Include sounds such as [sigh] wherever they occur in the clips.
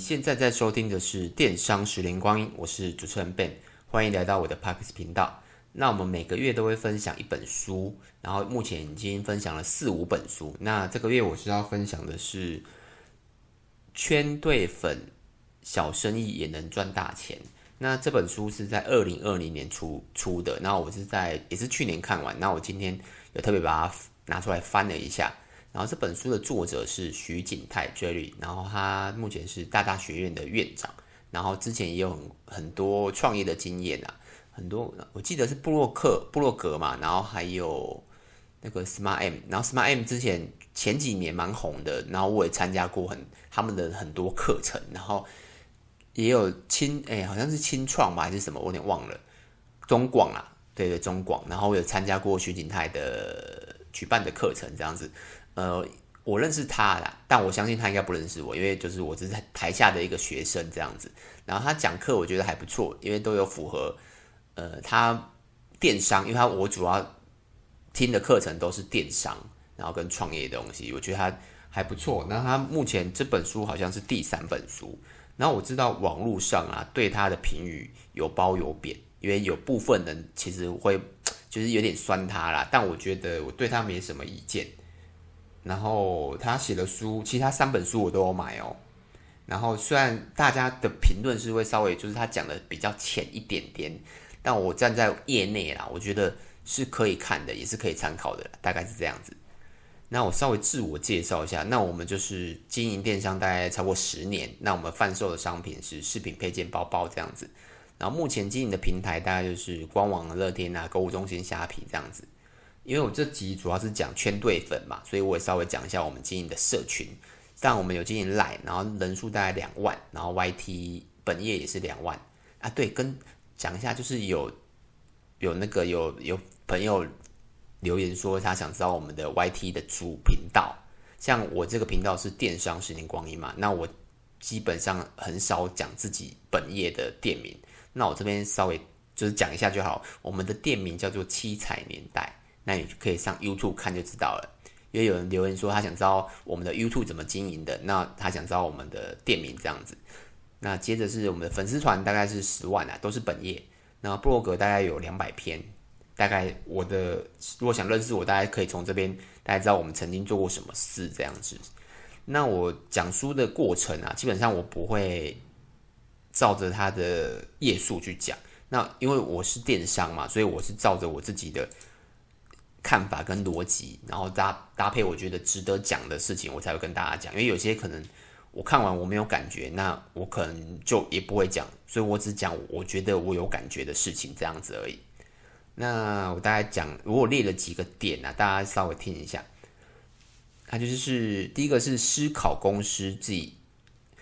现在在收听的是电商十年光阴，我是主持人 Ben，欢迎来到我的 Podcast 频道。那我们每个月都会分享一本书，然后目前已经分享了四五本书。那这个月我是要分享的是《圈对粉，小生意也能赚大钱》。那这本书是在二零二零年出出的，然后我是在也是去年看完，那我今天有特别把它拿出来翻了一下。然后这本书的作者是徐景泰 Jerry，然后他目前是大大学院的院长，然后之前也有很很多创业的经验啊，很多我记得是布洛克布洛格嘛，然后还有那个 Smart M，然后 Smart M 之前前几年蛮红的，然后我也参加过很他们的很多课程，然后也有清哎好像是清创吧还是什么，我有点忘了，中广啊，对对中广，然后我有参加过徐景泰的举办的课程这样子。呃，我认识他啦，但我相信他应该不认识我，因为就是我只是台下的一个学生这样子。然后他讲课，我觉得还不错，因为都有符合呃他电商，因为他我主要听的课程都是电商，然后跟创业的东西，我觉得他还不错。那他目前这本书好像是第三本书，然后我知道网络上啊对他的评语有褒有贬，因为有部分人其实会 [tsk] 就是有点酸他啦，但我觉得我对他没什么意见。然后他写的书，其他三本书我都有买哦。然后虽然大家的评论是会稍微就是他讲的比较浅一点点，但我站在业内啦，我觉得是可以看的，也是可以参考的，大概是这样子。那我稍微自我介绍一下，那我们就是经营电商大概超过十年，那我们贩售的商品是饰品、配件、包包这样子。然后目前经营的平台大概就是官网、乐天啊、购物中心、虾皮这样子。因为我这集主要是讲圈对粉嘛，所以我也稍微讲一下我们经营的社群。像我们有经营 Line，然后人数大概两万，然后 YT 本业也是两万啊。对，跟讲一下，就是有有那个有有朋友留言说他想知道我们的 YT 的主频道。像我这个频道是电商十年光阴嘛，那我基本上很少讲自己本业的店名。那我这边稍微就是讲一下就好，我们的店名叫做七彩年代。那你可以上 YouTube 看就知道了，因为有人留言说他想知道我们的 YouTube 怎么经营的，那他想知道我们的店名这样子。那接着是我们的粉丝团大概是十万啊，都是本业。那布洛格大概有两百篇，大概我的如果想认识我，大家可以从这边大家知道我们曾经做过什么事这样子。那我讲书的过程啊，基本上我不会照着他的页数去讲。那因为我是电商嘛，所以我是照着我自己的。看法跟逻辑，然后搭搭配，我觉得值得讲的事情，我才会跟大家讲。因为有些可能我看完我没有感觉，那我可能就也不会讲。所以我只讲我觉得我有感觉的事情，这样子而已。那我大概讲，如果列了几个点啊，大家稍微听一下。它就是第一个是思考公司自己，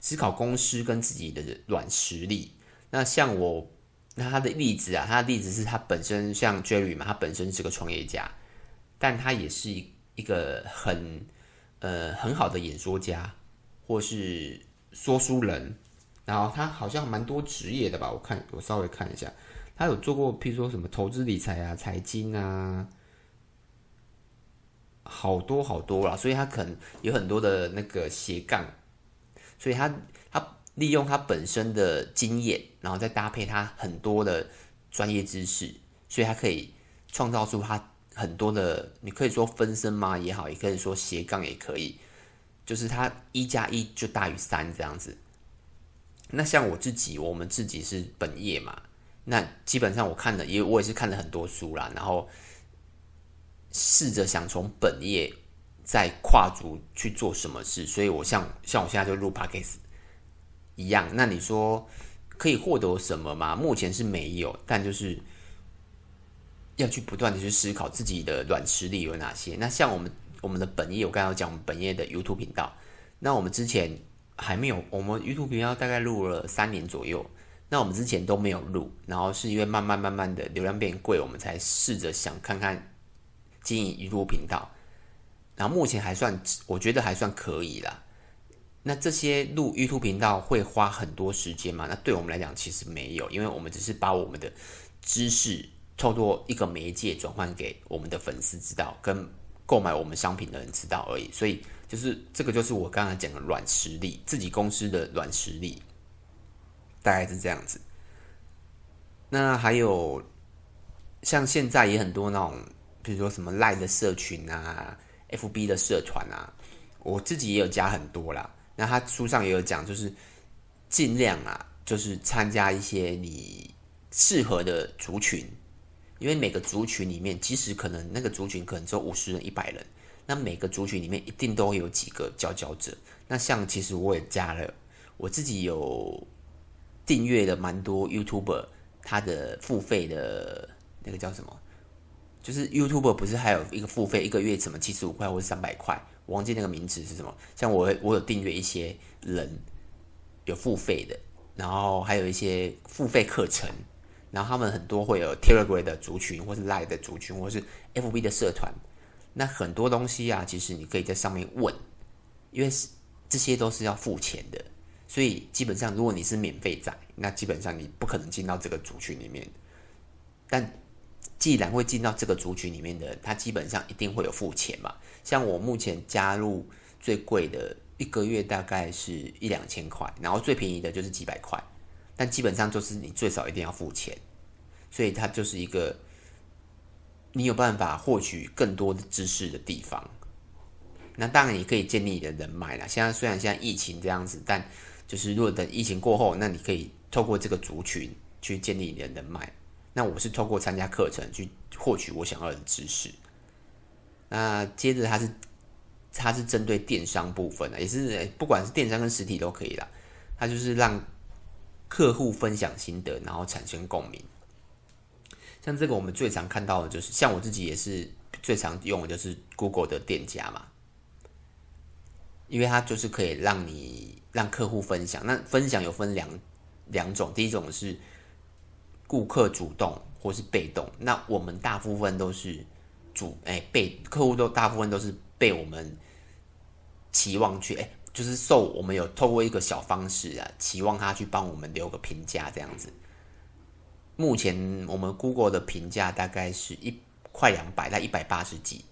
思考公司跟自己的软实力。那像我，那他的例子啊，他的例子是他本身像 Jerry 嘛，他本身是个创业家。但他也是一一个很呃很好的演说家，或是说书人，然后他好像蛮多职业的吧？我看我稍微看一下，他有做过，譬如说什么投资理财啊、财经啊，好多好多啦。所以他可能有很多的那个斜杠，所以他他利用他本身的经验，然后再搭配他很多的专业知识，所以他可以创造出他。很多的，你可以说分身嘛也好，也可以说斜杠也可以，就是它一加一就大于三这样子。那像我自己，我们自己是本业嘛，那基本上我看了，也我也是看了很多书啦，然后试着想从本业再跨足去做什么事，所以我像像我现在就录 p o c a s t 一样。那你说可以获得什么吗？目前是没有，但就是。要去不断的去思考自己的软实力有哪些。那像我们我们的本业，我刚刚讲我们本业的 YouTube 频道。那我们之前还没有，我们 YouTube 频道大概录了三年左右。那我们之前都没有录，然后是因为慢慢慢慢的流量变贵，我们才试着想看看经营 YouTube 频道。然后目前还算，我觉得还算可以啦。那这些录 YouTube 频道会花很多时间吗？那对我们来讲其实没有，因为我们只是把我们的知识。透过一个媒介转换给我们的粉丝知道，跟购买我们商品的人知道而已，所以就是这个就是我刚才讲的软实力，自己公司的软实力，大概是这样子。那还有像现在也很多那种，比如说什么 Line 的社群啊，FB 的社团啊，我自己也有加很多啦。那他书上也有讲，就是尽量啊，就是参加一些你适合的族群。因为每个族群里面，即使可能那个族群可能只有五十人、一百人，那每个族群里面一定都有几个佼佼者。那像其实我也加了，我自己有订阅了蛮多 YouTuber，他的付费的那个叫什么？就是 YouTuber 不是还有一个付费，一个月什么七十五块或者三百块，我忘记那个名词是什么。像我我有订阅一些人有付费的，然后还有一些付费课程。然后他们很多会有 Telegram 的族群，或是 Line 的族群，或是 FB 的社团。那很多东西啊，其实你可以在上面问，因为是这些都是要付钱的。所以基本上，如果你是免费仔，那基本上你不可能进到这个族群里面。但既然会进到这个族群里面的，他基本上一定会有付钱嘛。像我目前加入最贵的一个月大概是一两千块，然后最便宜的就是几百块。但基本上就是你最少一定要付钱，所以它就是一个你有办法获取更多的知识的地方。那当然你可以建立你的人脉啦。现在虽然现在疫情这样子，但就是如果等疫情过后，那你可以透过这个族群去建立你的人脉。那我是透过参加课程去获取我想要的知识。那接着它是它是针对电商部分的，也是不管是电商跟实体都可以啦。它就是让客户分享心得，然后产生共鸣。像这个，我们最常看到的就是，像我自己也是最常用的，就是 Google 的店家嘛，因为它就是可以让你让客户分享。那分享有分两两种，第一种是顾客主动或是被动。那我们大部分都是主，哎，被客户都大部分都是被我们期望去，哎。就是受我们有透过一个小方式啊，期望他去帮我们留个评价这样子。目前我们 Google 的评价大概是一快两百，在一百八十几。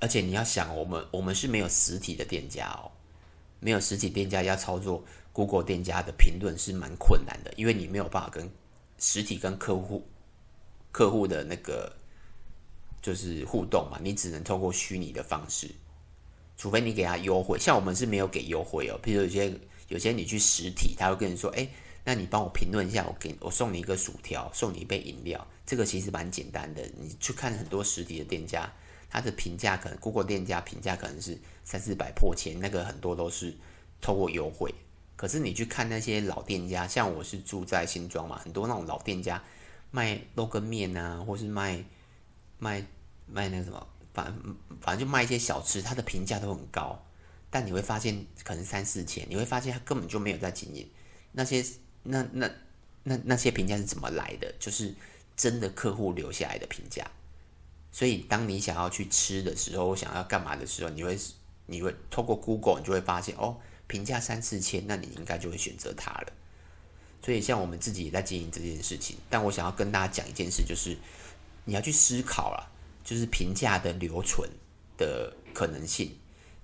而且你要想，我们我们是没有实体的店家哦，没有实体店家要操作 Google 店家的评论是蛮困难的，因为你没有办法跟实体跟客户客户的那个就是互动嘛，你只能透过虚拟的方式。除非你给他优惠，像我们是没有给优惠哦。譬如有些有些你去实体，他会跟你说：“哎，那你帮我评论一下，我给我送你一个薯条，送你一杯饮料。”这个其实蛮简单的。你去看很多实体的店家，他的评价可能 Google 店家评价可能是三四百破千，那个很多都是透过优惠。可是你去看那些老店家，像我是住在新庄嘛，很多那种老店家卖肉羹面啊，或是卖卖卖那个什么。反反正就卖一些小吃，它的评价都很高，但你会发现可能三四千，你会发现他根本就没有在经营那些那那那那些评价是怎么来的？就是真的客户留下来的评价。所以当你想要去吃的时候，想要干嘛的时候，你会你会透过 Google，你就会发现哦，评价三四千，那你应该就会选择它了。所以像我们自己也在经营这件事情，但我想要跟大家讲一件事，就是你要去思考了。就是评价的留存的可能性，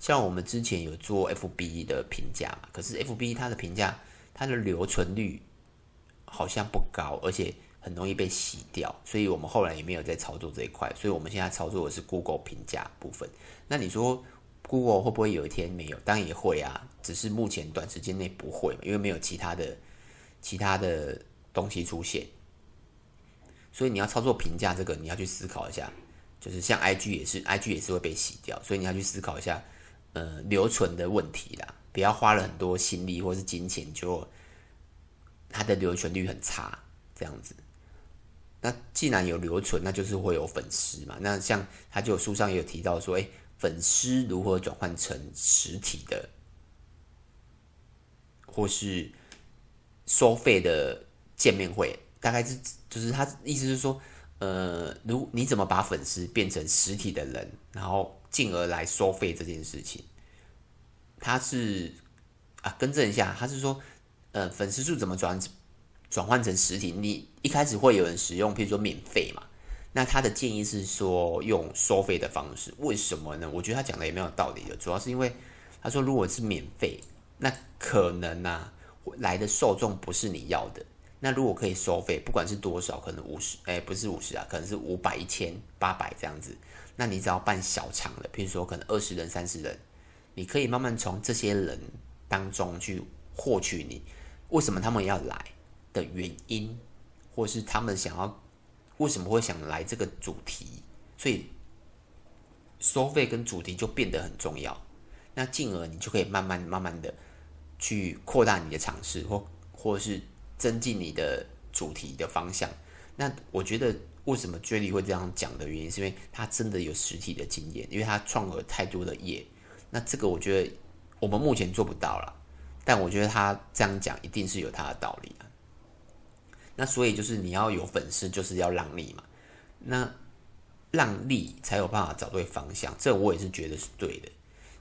像我们之前有做 FB 的评价嘛，可是 FB 它的评价它的留存率好像不高，而且很容易被洗掉，所以我们后来也没有在操作这一块，所以我们现在操作的是 Google 评价部分。那你说 Google 会不会有一天没有？当然也会啊，只是目前短时间内不会，因为没有其他的其他的东西出现，所以你要操作评价这个，你要去思考一下。就是像 IG 也是，IG 也是会被洗掉，所以你要去思考一下，呃，留存的问题啦，不要花了很多心力或是金钱，就它的留存率很差这样子。那既然有留存，那就是会有粉丝嘛。那像他就书上也有提到说，诶，粉丝如何转换成实体的，或是收费的见面会，大概是就是他意思是说。呃，如你怎么把粉丝变成实体的人，然后进而来收费这件事情，他是啊，更正一下，他是说，呃，粉丝数怎么转转换成实体？你一开始会有人使用，譬如说免费嘛，那他的建议是说用收费的方式，为什么呢？我觉得他讲的也没有道理的，主要是因为他说如果是免费，那可能啊来的受众不是你要的。那如果可以收费，不管是多少，可能五十，哎，不是五十啊，可能是五百、一千、八百这样子。那你只要办小场的，譬如说可能二十人、三十人，你可以慢慢从这些人当中去获取你为什么他们要来的原因，或是他们想要。为什么会想来这个主题？所以收费跟主题就变得很重要。那进而你就可以慢慢慢慢的去扩大你的尝试，或或是增进你的主题的方向。那我觉得为什么 j e y 会这样讲的原因，是因为他真的有实体的经验，因为他创了太多的业。那这个我觉得我们目前做不到了，但我觉得他这样讲一定是有他的道理。那所以就是你要有粉丝，就是要让利嘛。那让利才有办法找对方向，这我也是觉得是对的。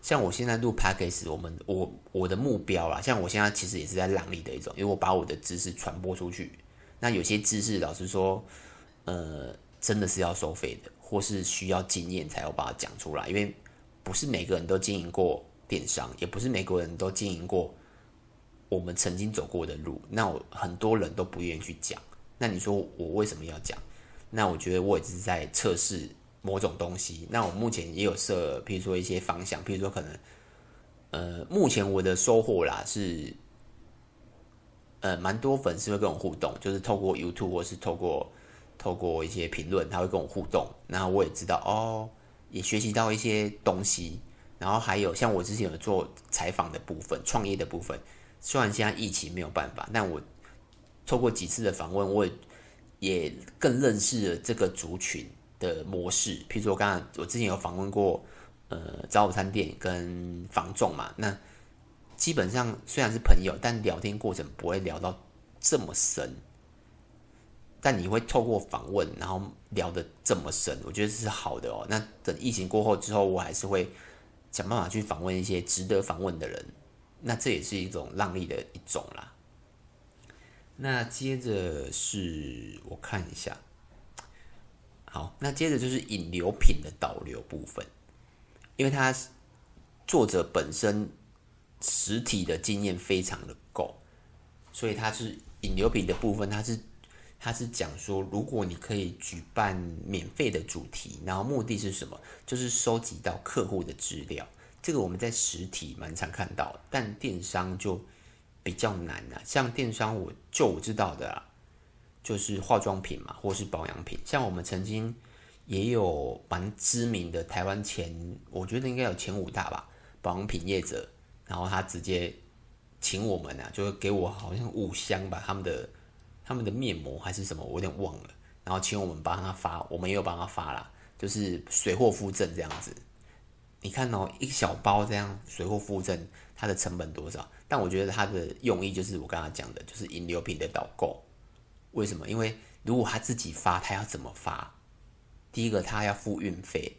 像我现在录 Package，我们我我的目标啦，像我现在其实也是在让利的一种，因为我把我的知识传播出去。那有些知识，老实说，呃，真的是要收费的，或是需要经验才有办法讲出来，因为不是每个人都经营过电商，也不是每个人都经营过。我们曾经走过的路，那我很多人都不愿意去讲。那你说我为什么要讲？那我觉得我也是在测试某种东西。那我目前也有设，譬如说一些方向，譬如说可能，呃，目前我的收获啦是，呃，蛮多粉丝会跟我互动，就是透过 YouTube 或是透过透过一些评论，他会跟我互动。然后我也知道哦，也学习到一些东西。然后还有像我之前有做采访的部分、创业的部分。虽然现在疫情没有办法，但我透过几次的访问，我也也更认识了这个族群的模式。譬如说，刚刚我之前有访问过，呃，早午餐店跟房仲嘛，那基本上虽然是朋友，但聊天过程不会聊到这么深。但你会透过访问，然后聊得这么深，我觉得是好的哦。那等疫情过后之后，我还是会想办法去访问一些值得访问的人。那这也是一种让利的一种啦。那接着是我看一下，好，那接着就是引流品的导流部分，因为他作者本身实体的经验非常的够，所以他是引流品的部分，他是他是讲说，如果你可以举办免费的主题，然后目的是什么？就是收集到客户的资料。这个我们在实体蛮常看到，但电商就比较难了。像电商，我就我知道的啊，就是化妆品嘛，或是保养品。像我们曾经也有蛮知名的台湾前，我觉得应该有前五大吧，保养品业者，然后他直接请我们啊，就给我好像五箱吧，他们的他们的面膜还是什么，我有点忘了，然后请我们帮他发，我们也有帮他发啦，就是水货附赠这样子。你看哦，一小包这样水货附赠，它的成本多少？但我觉得它的用意就是我刚刚讲的，就是引流品的导购。为什么？因为如果他自己发，他要怎么发？第一个，他要付运费，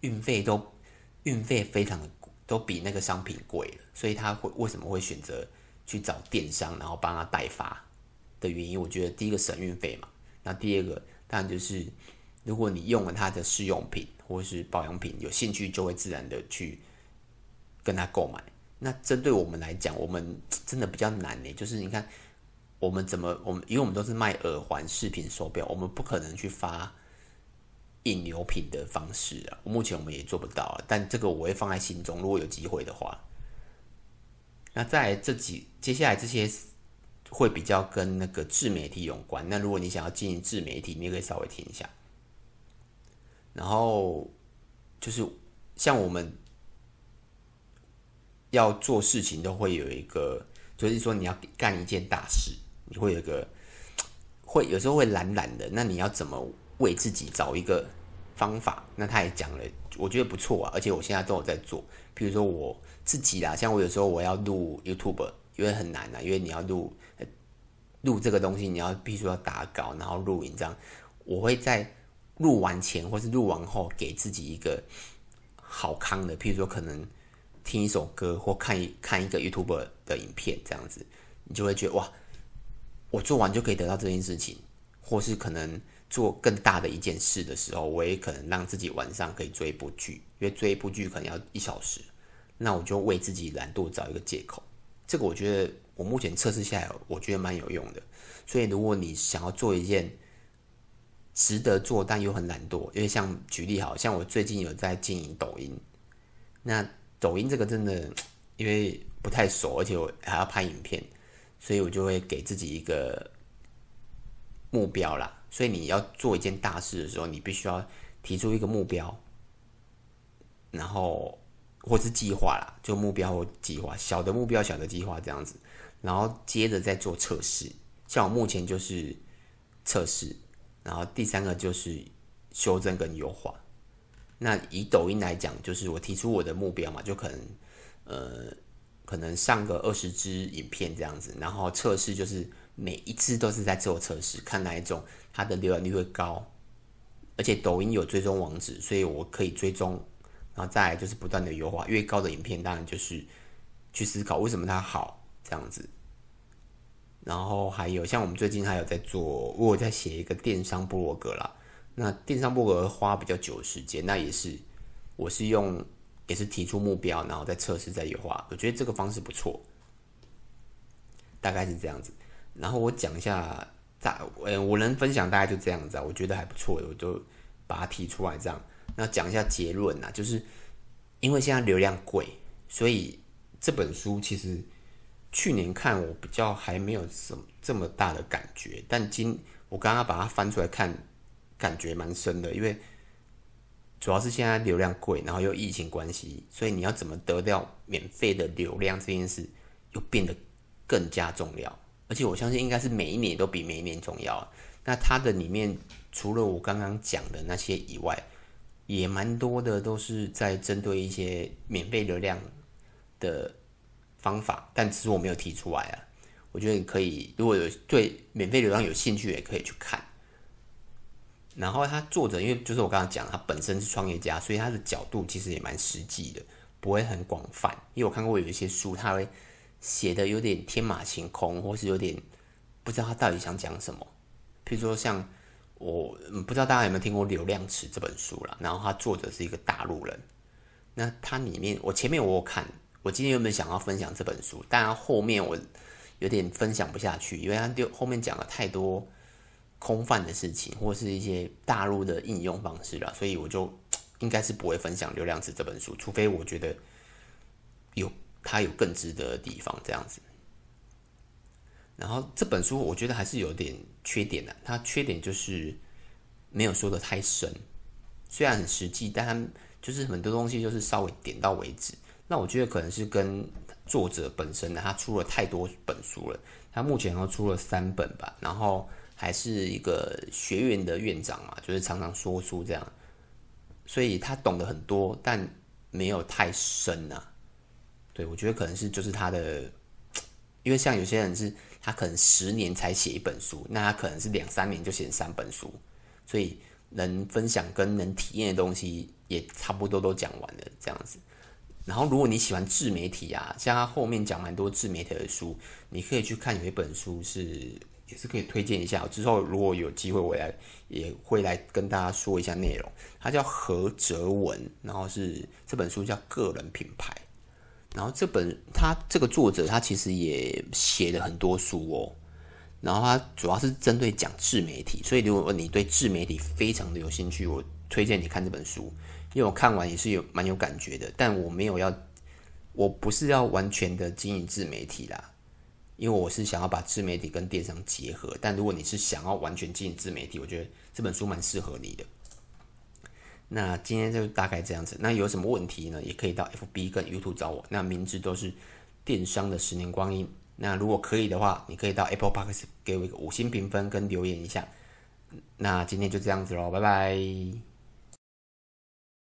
运费都运费非常的都比那个商品贵了，所以他会为什么会选择去找电商，然后帮他代发的原因？我觉得第一个省运费嘛，那第二个当然就是如果你用了他的试用品。或是保养品，有兴趣就会自然的去跟他购买。那针对我们来讲，我们真的比较难呢。就是你看，我们怎么我们，因为我们都是卖耳环、饰品、手表，我们不可能去发引流品的方式啊。目前我们也做不到啊，但这个我会放在心中。如果有机会的话，那在这几接下来这些会比较跟那个自媒体有关。那如果你想要经营自媒体，你也可以稍微听一下。然后就是像我们要做事情，都会有一个，就是说你要干一件大事，你会有个，[tsk] 会有时候会懒懒的。那你要怎么为自己找一个方法？那他也讲了，我觉得不错啊。而且我现在都有在做，比如说我自己啦，像我有时候我要录 YouTube，因为很难啊，因为你要录录这个东西，你要必须要打稿，然后录影这样，我会在。录完前或是录完后，给自己一个好康的，譬如说可能听一首歌或看一看一个 YouTuber 的影片，这样子，你就会觉得哇，我做完就可以得到这件事情，或是可能做更大的一件事的时候，我也可能让自己晚上可以追一部剧，因为追一部剧可能要一小时，那我就为自己懒惰找一个借口。这个我觉得我目前测试下来，我觉得蛮有用的。所以如果你想要做一件值得做但又很懒惰，因为像举例好，像我最近有在经营抖音，那抖音这个真的 [tsk] 因为不太熟，而且我还要拍影片，所以我就会给自己一个目标啦。所以你要做一件大事的时候，你必须要提出一个目标，然后或是计划啦，就目标或计划，小的目标、小的计划这样子，然后接着再做测试。像我目前就是测试，然后第三个就是修正跟优化。那以抖音来讲，就是我提出我的目标嘛，就可能呃，可能上个二十支影片这样子，然后测试就是每一次都是在做测试，看哪一种。它的浏览率会高，而且抖音有追踪网址，所以我可以追踪，然后再来就是不断的优化。越高的影片，当然就是去思考为什么它好这样子。然后还有像我们最近还有在做，我在写一个电商部落格啦。那电商部落格花比较久时间，那也是我是用也是提出目标，然后再测试再优化。我觉得这个方式不错，大概是这样子。然后我讲一下。在，呃，我能分享大概就这样子啊，我觉得还不错，我就把它提出来这样。那讲一下结论啊，就是因为现在流量贵，所以这本书其实去年看我比较还没有什么这么大的感觉，但今我刚刚把它翻出来看，感觉蛮深的，因为主要是现在流量贵，然后又疫情关系，所以你要怎么得到免费的流量这件事又变得更加重要。而且我相信应该是每一年都比每一年重要。那它的里面除了我刚刚讲的那些以外，也蛮多的都是在针对一些免费流量的方法，但其实我没有提出来啊。我觉得你可以，如果有对免费流量有兴趣，也可以去看。然后他作者因为就是我刚刚讲，他本身是创业家，所以他的角度其实也蛮实际的，不会很广泛。因为我看过有一些书，他会。写的有点天马行空，或是有点不知道他到底想讲什么。譬如说，像我不知道大家有没有听过《流量池》这本书啦，然后他作者是一个大陆人。那他里面，我前面我有看，我今天有没有想要分享这本书？但后面我有点分享不下去，因为他就后面讲了太多空泛的事情，或是一些大陆的应用方式了，所以我就应该是不会分享《流量池》这本书，除非我觉得有。它有更值得的地方，这样子。然后这本书我觉得还是有点缺点的，它缺点就是没有说的太深，虽然很实际，但它就是很多东西就是稍微点到为止。那我觉得可能是跟作者本身呢，他出了太多本书了，他目前都出了三本吧，然后还是一个学院的院长嘛，就是常常说书这样，所以他懂得很多，但没有太深啊。对，我觉得可能是就是他的，因为像有些人是他可能十年才写一本书，那他可能是两三年就写三本书，所以能分享跟能体验的东西也差不多都讲完了这样子。然后如果你喜欢自媒体啊，像他后面讲蛮多自媒体的书，你可以去看有一本书是也是可以推荐一下。之后如果有机会，我来也会来跟大家说一下内容。他叫何哲文，然后是这本书叫《个人品牌》。然后这本他这个作者他其实也写了很多书哦，然后他主要是针对讲自媒体，所以如果你对自媒体非常的有兴趣，我推荐你看这本书，因为我看完也是有蛮有感觉的。但我没有要，我不是要完全的经营自媒体啦，因为我是想要把自媒体跟电商结合。但如果你是想要完全经营自媒体，我觉得这本书蛮适合你的。那今天就大概这样子。那有什么问题呢？也可以到 FB 跟 YouTube 找我。那名字都是电商的十年光阴。那如果可以的话，你可以到 Apple Podcast 给我一个五星评分跟留言一下。那今天就这样子喽，拜拜。